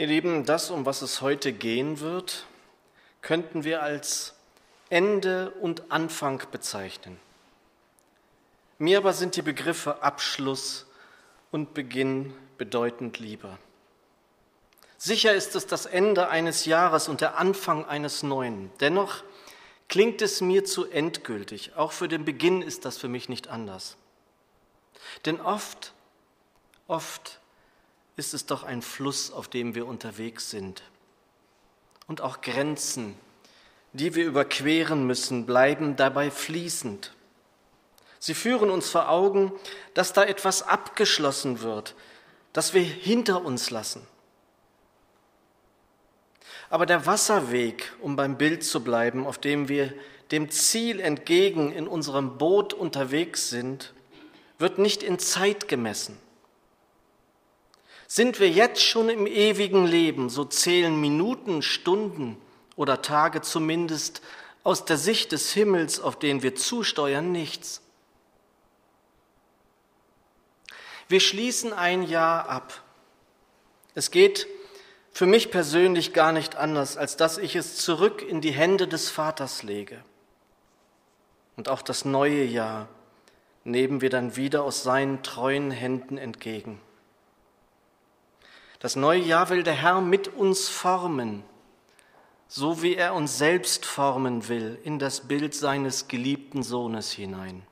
Ihr Lieben, das, um was es heute gehen wird, könnten wir als Ende und Anfang bezeichnen. Mir aber sind die Begriffe Abschluss und Beginn bedeutend lieber. Sicher ist es das Ende eines Jahres und der Anfang eines neuen. Dennoch klingt es mir zu endgültig. Auch für den Beginn ist das für mich nicht anders. Denn oft, oft ist es doch ein Fluss, auf dem wir unterwegs sind. Und auch Grenzen, die wir überqueren müssen, bleiben dabei fließend. Sie führen uns vor Augen, dass da etwas abgeschlossen wird, das wir hinter uns lassen. Aber der Wasserweg, um beim Bild zu bleiben, auf dem wir dem Ziel entgegen in unserem Boot unterwegs sind, wird nicht in Zeit gemessen. Sind wir jetzt schon im ewigen Leben, so zählen Minuten, Stunden oder Tage zumindest aus der Sicht des Himmels, auf den wir zusteuern, nichts. Wir schließen ein Jahr ab. Es geht für mich persönlich gar nicht anders, als dass ich es zurück in die Hände des Vaters lege. Und auch das neue Jahr nehmen wir dann wieder aus seinen treuen Händen entgegen. Das neue Jahr will der Herr mit uns formen, so wie er uns selbst formen will in das Bild seines geliebten Sohnes hinein.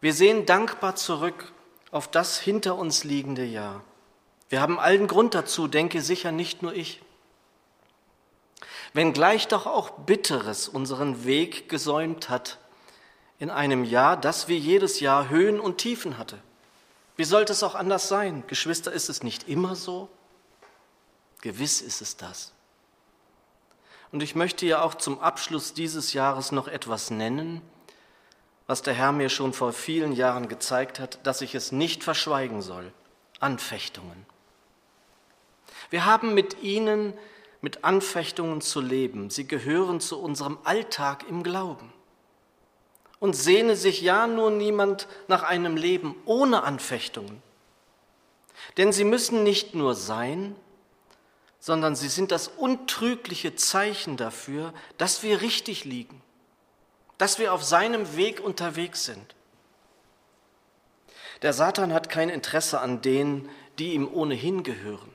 Wir sehen dankbar zurück auf das hinter uns liegende Jahr. Wir haben allen Grund dazu, denke sicher nicht nur ich. Wenngleich doch auch Bitteres unseren Weg gesäumt hat in einem Jahr, das wie jedes Jahr Höhen und Tiefen hatte. Wie sollte es auch anders sein? Geschwister, ist es nicht immer so? Gewiss ist es das. Und ich möchte ja auch zum Abschluss dieses Jahres noch etwas nennen, was der Herr mir schon vor vielen Jahren gezeigt hat, dass ich es nicht verschweigen soll. Anfechtungen. Wir haben mit ihnen, mit Anfechtungen zu leben. Sie gehören zu unserem Alltag im Glauben und sehne sich ja nur niemand nach einem Leben ohne Anfechtungen. Denn sie müssen nicht nur sein, sondern sie sind das untrügliche Zeichen dafür, dass wir richtig liegen, dass wir auf seinem Weg unterwegs sind. Der Satan hat kein Interesse an denen, die ihm ohnehin gehören.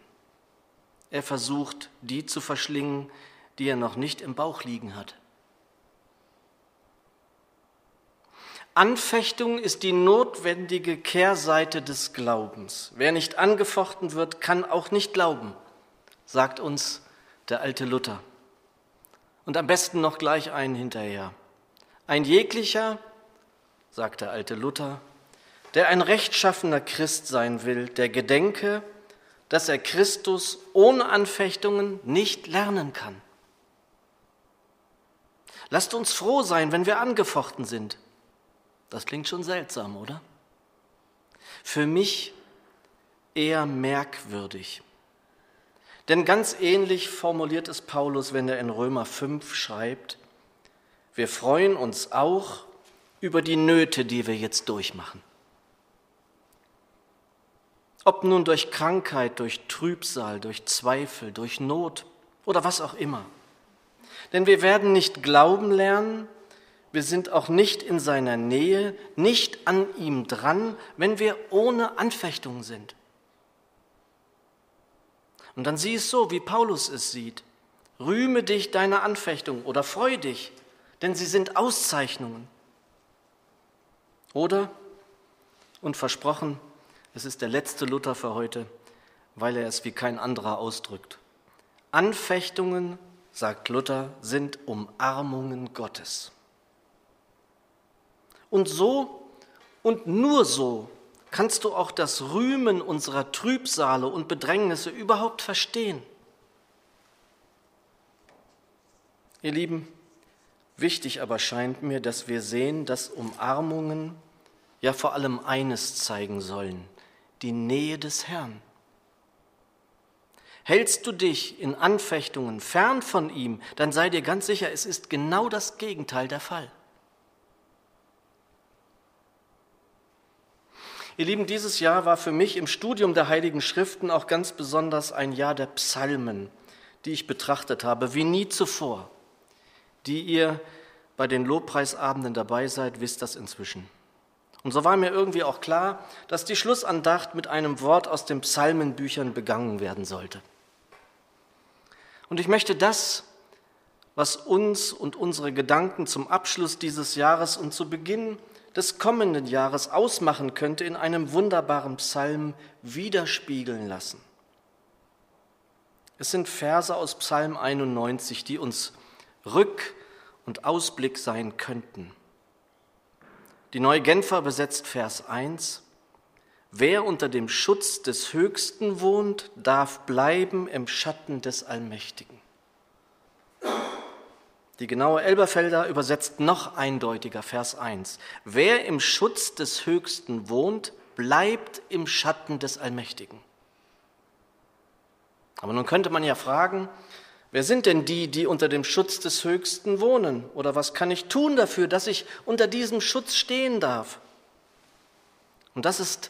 Er versucht, die zu verschlingen, die er noch nicht im Bauch liegen hat. Anfechtung ist die notwendige Kehrseite des Glaubens. Wer nicht angefochten wird, kann auch nicht glauben, sagt uns der alte Luther. Und am besten noch gleich einen hinterher. Ein jeglicher, sagt der alte Luther, der ein rechtschaffener Christ sein will, der gedenke, dass er Christus ohne Anfechtungen nicht lernen kann. Lasst uns froh sein, wenn wir angefochten sind. Das klingt schon seltsam, oder? Für mich eher merkwürdig. Denn ganz ähnlich formuliert es Paulus, wenn er in Römer 5 schreibt, wir freuen uns auch über die Nöte, die wir jetzt durchmachen. Ob nun durch Krankheit, durch Trübsal, durch Zweifel, durch Not oder was auch immer. Denn wir werden nicht glauben lernen, wir sind auch nicht in seiner Nähe, nicht an ihm dran, wenn wir ohne Anfechtung sind. Und dann sieh es so, wie Paulus es sieht. Rühme dich deiner Anfechtung oder freu dich, denn sie sind Auszeichnungen. Oder, und versprochen, es ist der letzte Luther für heute, weil er es wie kein anderer ausdrückt. Anfechtungen, sagt Luther, sind Umarmungen Gottes. Und so und nur so kannst du auch das Rühmen unserer Trübsale und Bedrängnisse überhaupt verstehen. Ihr Lieben, wichtig aber scheint mir, dass wir sehen, dass Umarmungen ja vor allem eines zeigen sollen, die Nähe des Herrn. Hältst du dich in Anfechtungen fern von ihm, dann sei dir ganz sicher, es ist genau das Gegenteil der Fall. Ihr Lieben, dieses Jahr war für mich im Studium der Heiligen Schriften auch ganz besonders ein Jahr der Psalmen, die ich betrachtet habe, wie nie zuvor. Die ihr bei den Lobpreisabenden dabei seid, wisst das inzwischen. Und so war mir irgendwie auch klar, dass die Schlussandacht mit einem Wort aus den Psalmenbüchern begangen werden sollte. Und ich möchte das, was uns und unsere Gedanken zum Abschluss dieses Jahres und zu Beginn des kommenden Jahres ausmachen könnte, in einem wunderbaren Psalm widerspiegeln lassen. Es sind Verse aus Psalm 91, die uns Rück- und Ausblick sein könnten. Die Neue Genfer besetzt Vers 1. Wer unter dem Schutz des Höchsten wohnt, darf bleiben im Schatten des Allmächtigen. Die genaue Elberfelder übersetzt noch eindeutiger Vers 1. Wer im Schutz des Höchsten wohnt, bleibt im Schatten des Allmächtigen. Aber nun könnte man ja fragen, wer sind denn die, die unter dem Schutz des Höchsten wohnen? Oder was kann ich tun dafür, dass ich unter diesem Schutz stehen darf? Und das ist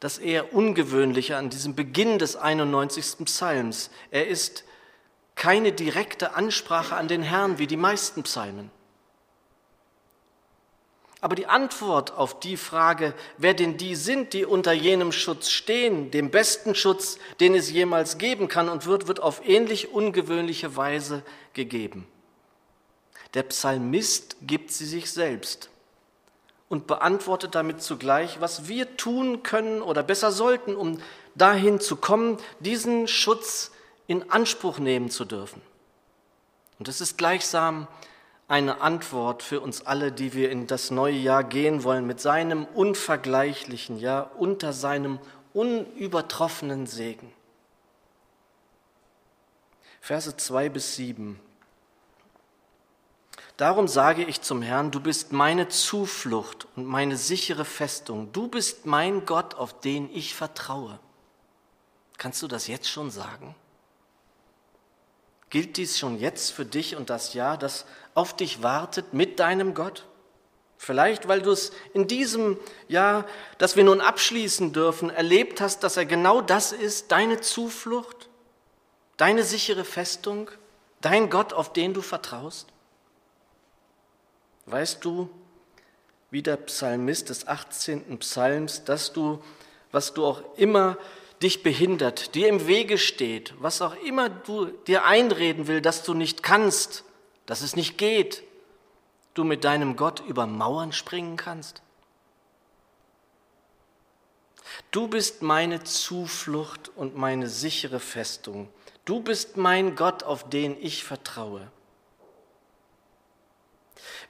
das eher Ungewöhnliche an diesem Beginn des 91. Psalms. Er ist keine direkte Ansprache an den Herrn wie die meisten Psalmen. Aber die Antwort auf die Frage, wer denn die sind, die unter jenem Schutz stehen, dem besten Schutz, den es jemals geben kann und wird, wird auf ähnlich ungewöhnliche Weise gegeben. Der Psalmist gibt sie sich selbst und beantwortet damit zugleich, was wir tun können oder besser sollten, um dahin zu kommen, diesen Schutz in Anspruch nehmen zu dürfen. Und es ist gleichsam eine Antwort für uns alle, die wir in das neue Jahr gehen wollen, mit seinem unvergleichlichen, ja, unter seinem unübertroffenen Segen. Verse 2 bis 7. Darum sage ich zum Herrn, du bist meine Zuflucht und meine sichere Festung. Du bist mein Gott, auf den ich vertraue. Kannst du das jetzt schon sagen? Gilt dies schon jetzt für dich und das Jahr, das auf dich wartet mit deinem Gott? Vielleicht, weil du es in diesem Jahr, das wir nun abschließen dürfen, erlebt hast, dass er genau das ist, deine Zuflucht, deine sichere Festung, dein Gott, auf den du vertraust? Weißt du, wie der Psalmist des 18. Psalms, dass du, was du auch immer dich behindert, dir im Wege steht, was auch immer du dir einreden will, dass du nicht kannst, dass es nicht geht, du mit deinem Gott über Mauern springen kannst? Du bist meine Zuflucht und meine sichere Festung. Du bist mein Gott, auf den ich vertraue.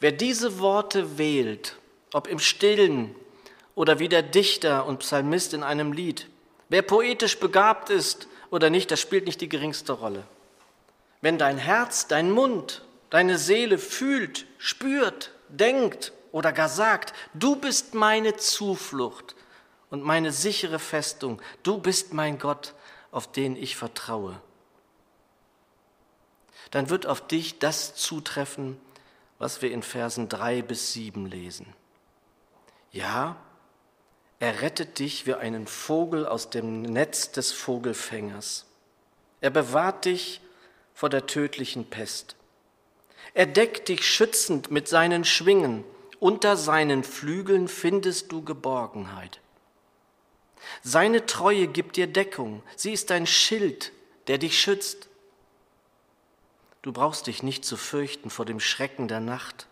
Wer diese Worte wählt, ob im stillen oder wie der Dichter und Psalmist in einem Lied, Wer poetisch begabt ist oder nicht, das spielt nicht die geringste Rolle. Wenn dein Herz, dein Mund, deine Seele fühlt, spürt, denkt oder gar sagt, du bist meine Zuflucht und meine sichere Festung, du bist mein Gott, auf den ich vertraue, dann wird auf dich das zutreffen, was wir in Versen drei bis sieben lesen. Ja, er rettet dich wie einen Vogel aus dem Netz des Vogelfängers. Er bewahrt dich vor der tödlichen Pest. Er deckt dich schützend mit seinen Schwingen. Unter seinen Flügeln findest du Geborgenheit. Seine Treue gibt dir Deckung. Sie ist ein Schild, der dich schützt. Du brauchst dich nicht zu fürchten vor dem Schrecken der Nacht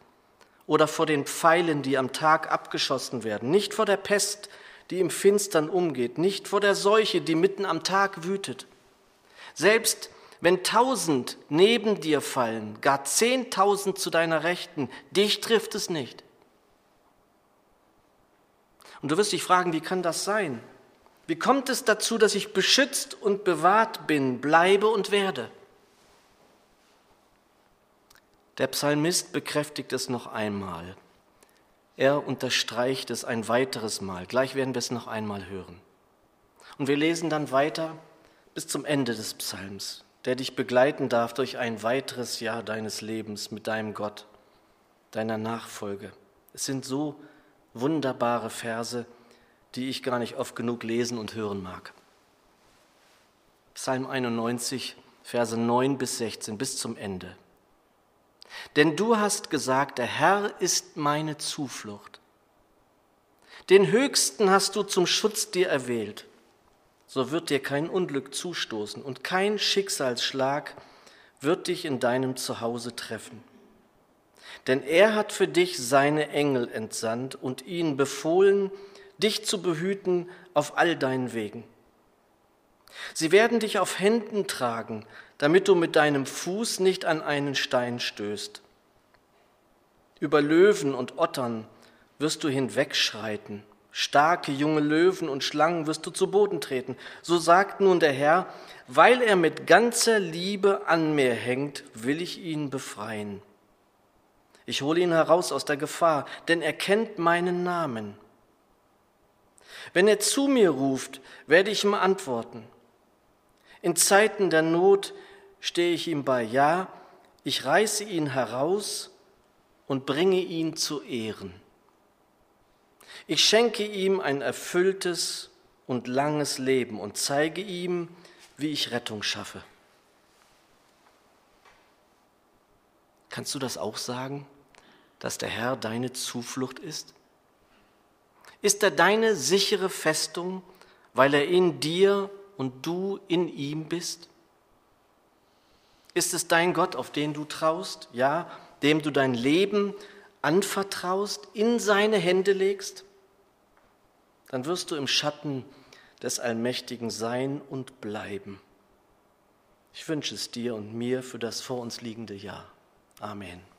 oder vor den Pfeilen, die am Tag abgeschossen werden, nicht vor der Pest, die im Finstern umgeht, nicht vor der Seuche, die mitten am Tag wütet. Selbst wenn tausend neben dir fallen, gar zehntausend zu deiner Rechten, dich trifft es nicht. Und du wirst dich fragen, wie kann das sein? Wie kommt es dazu, dass ich beschützt und bewahrt bin, bleibe und werde? Der Psalmist bekräftigt es noch einmal. Er unterstreicht es ein weiteres Mal. Gleich werden wir es noch einmal hören. Und wir lesen dann weiter bis zum Ende des Psalms, der dich begleiten darf durch ein weiteres Jahr deines Lebens mit deinem Gott, deiner Nachfolge. Es sind so wunderbare Verse, die ich gar nicht oft genug lesen und hören mag. Psalm 91, Verse 9 bis 16, bis zum Ende. Denn du hast gesagt, der Herr ist meine Zuflucht. Den Höchsten hast du zum Schutz dir erwählt. So wird dir kein Unglück zustoßen und kein Schicksalsschlag wird dich in deinem Zuhause treffen. Denn er hat für dich seine Engel entsandt und ihnen befohlen, dich zu behüten auf all deinen Wegen. Sie werden dich auf Händen tragen, damit du mit deinem Fuß nicht an einen Stein stößt. Über Löwen und Ottern wirst du hinwegschreiten, starke junge Löwen und Schlangen wirst du zu Boden treten. So sagt nun der Herr, weil er mit ganzer Liebe an mir hängt, will ich ihn befreien. Ich hole ihn heraus aus der Gefahr, denn er kennt meinen Namen. Wenn er zu mir ruft, werde ich ihm antworten. In Zeiten der Not stehe ich ihm bei. Ja, ich reiße ihn heraus und bringe ihn zu Ehren. Ich schenke ihm ein erfülltes und langes Leben und zeige ihm, wie ich Rettung schaffe. Kannst du das auch sagen, dass der Herr deine Zuflucht ist? Ist er deine sichere Festung, weil er in dir und du in ihm bist? Ist es dein Gott, auf den du traust, ja, dem du dein Leben anvertraust, in seine Hände legst? Dann wirst du im Schatten des Allmächtigen sein und bleiben. Ich wünsche es dir und mir für das vor uns liegende Jahr. Amen.